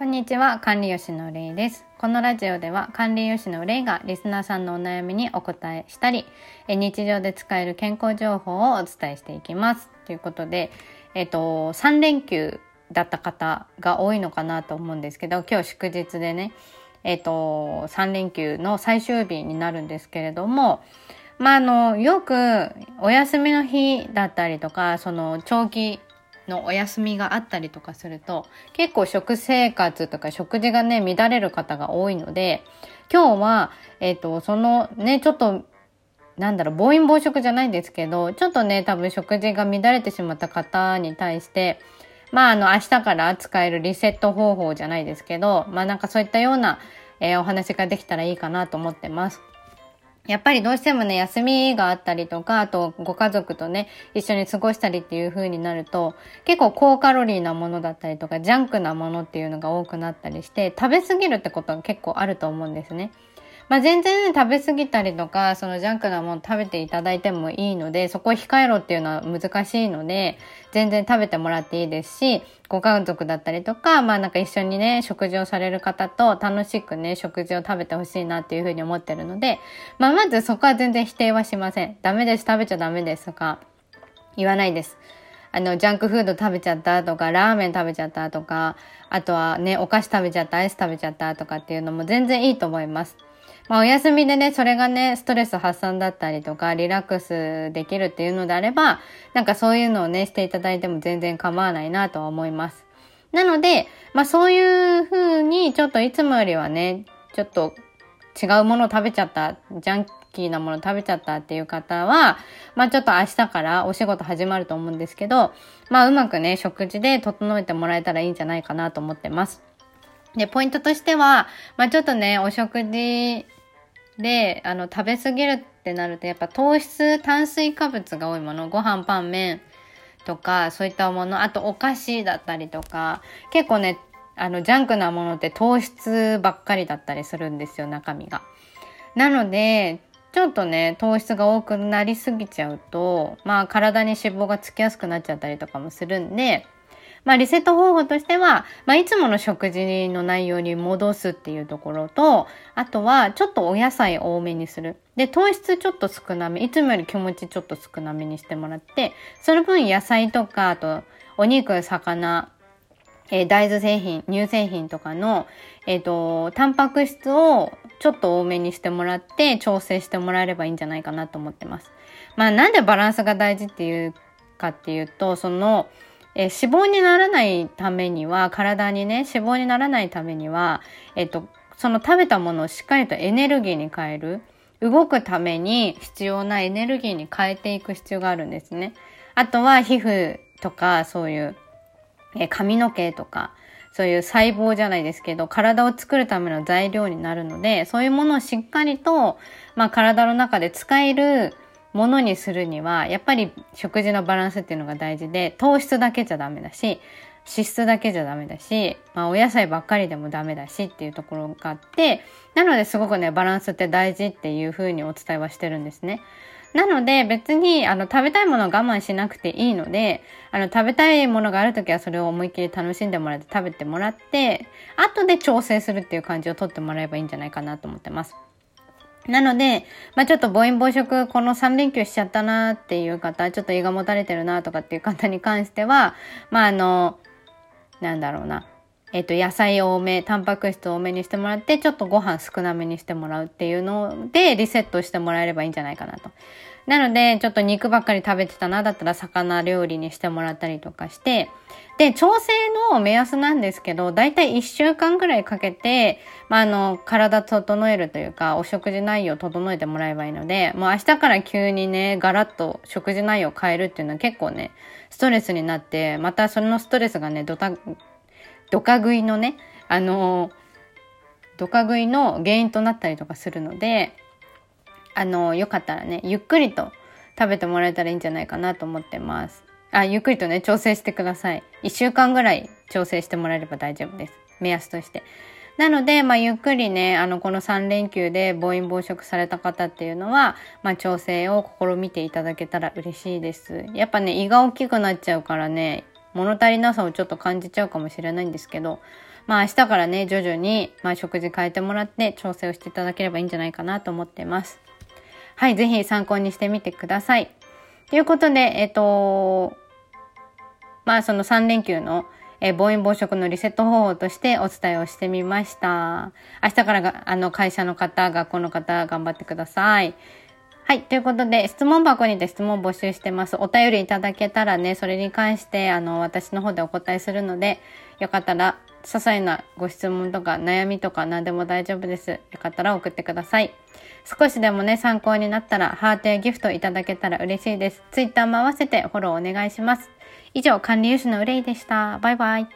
こんにちは、管理吉のれいです。このラジオでは管理吉のれいがリスナーさんのお悩みにお答えしたり、日常で使える健康情報をお伝えしていきます。ということで、えっと、3連休だった方が多いのかなと思うんですけど、今日祝日でね、えっと、3連休の最終日になるんですけれども、まあ、あの、よくお休みの日だったりとか、その長期のお休みがあったりとかすると、結構食生活とか食事がね、乱れる方が多いので、今日は、えっ、ー、と、そのね、ちょっと、なんだろう、暴飲暴食じゃないんですけど、ちょっとね、多分食事が乱れてしまった方に対して、まあ、あの、明日から使えるリセット方法じゃないですけど、まあなんかそういったような、えー、お話ができたらいいかなと思ってます。やっぱりどうしてもね、休みがあったりとか、あとご家族とね、一緒に過ごしたりっていう風になると、結構高カロリーなものだったりとか、ジャンクなものっていうのが多くなったりして、食べ過ぎるってことが結構あると思うんですね。まあ、全然ね、食べ過ぎたりとか、そのジャンクなもの食べていただいてもいいので、そこを控えろっていうのは難しいので、全然食べてもらっていいですし、ご家族だったりとか、まあなんか一緒にね、食事をされる方と楽しくね、食事を食べてほしいなっていうふうに思ってるので、まあまずそこは全然否定はしません。ダメです、食べちゃダメですとか、言わないです。あの、ジャンクフード食べちゃったとか、ラーメン食べちゃったとか、あとはね、お菓子食べちゃった、アイス食べちゃったとかっていうのも全然いいと思います。まあお休みでね、それがね、ストレス発散だったりとか、リラックスできるっていうのであれば、なんかそういうのをね、していただいても全然構わないなとは思います。なので、まあそういう風に、ちょっといつもよりはね、ちょっと違うものを食べちゃった、ジャンキーなもの食べちゃったっていう方は、まあちょっと明日からお仕事始まると思うんですけど、まあうまくね、食事で整えてもらえたらいいんじゃないかなと思ってます。で、ポイントとしては、まあちょっとね、お食事で、あの、食べ過ぎるってなると、やっぱ糖質、炭水化物が多いもの、ご飯、パン、麺とか、そういったもの、あとお菓子だったりとか、結構ね、あの、ジャンクなものって糖質ばっかりだったりするんですよ、中身が。なので、ちょっとね、糖質が多くなりすぎちゃうと、まあ体に脂肪がつきやすくなっちゃったりとかもするんで、まあリセット方法としては、まあいつもの食事の内容に戻すっていうところと、あとはちょっとお野菜多めにする。で、糖質ちょっと少なめ、いつもより気持ちちょっと少なめにしてもらって、その分野菜とか、あとお肉、魚、えー、大豆製品、乳製品とかの、えっ、ー、と、タンパク質をちょっと多めにしてもらって、調整してもらえればいいんじゃないかなと思ってます。まあ、なんでバランスが大事っていうかっていうと、その、えー、脂肪にならないためには、体にね、脂肪にならないためには、えっ、と、その食べたものをしっかりとエネルギーに変える。動くために必要なエネルギーに変えていく必要があるんですね。あとは皮膚とか、そういう、えー、髪の毛とか、そういう細胞じゃないですけど、体を作るための材料になるので、そういうものをしっかりと、まあ体の中で使えるものにするには、やっぱり食事のバランスっていうのが大事で、糖質だけじゃダメだし、脂質だけじゃダメだし、まあお野菜ばっかりでもダメだしっていうところがあって、なのですごくね、バランスって大事っていうふうにお伝えはしてるんですね。なので別にあの食べたいものを我慢しなくていいので、あの食べたいものがあるときはそれを思いっきり楽しんでもらって食べてもらって、後で調整するっていう感じをとってもらえばいいんじゃないかなと思ってます。なので、まあちょっと暴飲暴食この3連休しちゃったなっていう方、ちょっと胃がもたれてるなとかっていう方に関しては、まああの、なんだろうな。えっ、と、野菜多め、タンパク質多めにしてもらって、ちょっとご飯少なめにしてもらうっていうので、リセットしてもらえればいいんじゃないかなと。なので、ちょっと肉ばっかり食べてたな、だったら魚料理にしてもらったりとかして、で、調整の目安なんですけど、だいたい1週間ぐらいかけて、まあ、あの、体整えるというか、お食事内容整えてもらえばいいので、もう明日から急にね、ガラッと食事内容変えるっていうのは結構ね、ストレスになって、またそのストレスがね、ドタ、ドカ食いのね、あの、ドカ食いの原因となったりとかするので、あの、よかったらね、ゆっくりと食べてもらえたらいいんじゃないかなと思ってます。あ、ゆっくりとね、調整してください。一週間ぐらい調整してもらえれば大丈夫です。目安として。なので、まあ、ゆっくりね、あの、この3連休で暴飲暴食された方っていうのは、まあ、調整を試みていただけたら嬉しいです。やっぱね、胃が大きくなっちゃうからね、物足りなさをちょっと感じちゃうかもしれないんですけど、まあ明日からね、徐々に、まあ食事変えてもらって調整をしていただければいいんじゃないかなと思ってます。はい、ぜひ参考にしてみてください。ということで、えっと、まあその3連休のえ暴飲暴食のリセット方法としてお伝えをしてみました。明日からが、あの、会社の方、学校の方、頑張ってください。はい。ということで、質問箱にて質問募集してます。お便りいただけたらね、それに関して、あの、私の方でお答えするので、よかったら、些細なご質問とか悩みとか何でも大丈夫です。よかったら送ってください。少しでもね、参考になったら、ハートやギフトいただけたら嬉しいです。ツイッターも合わせてフォローお願いします。以上、管理融資の憂いでした。バイバイ。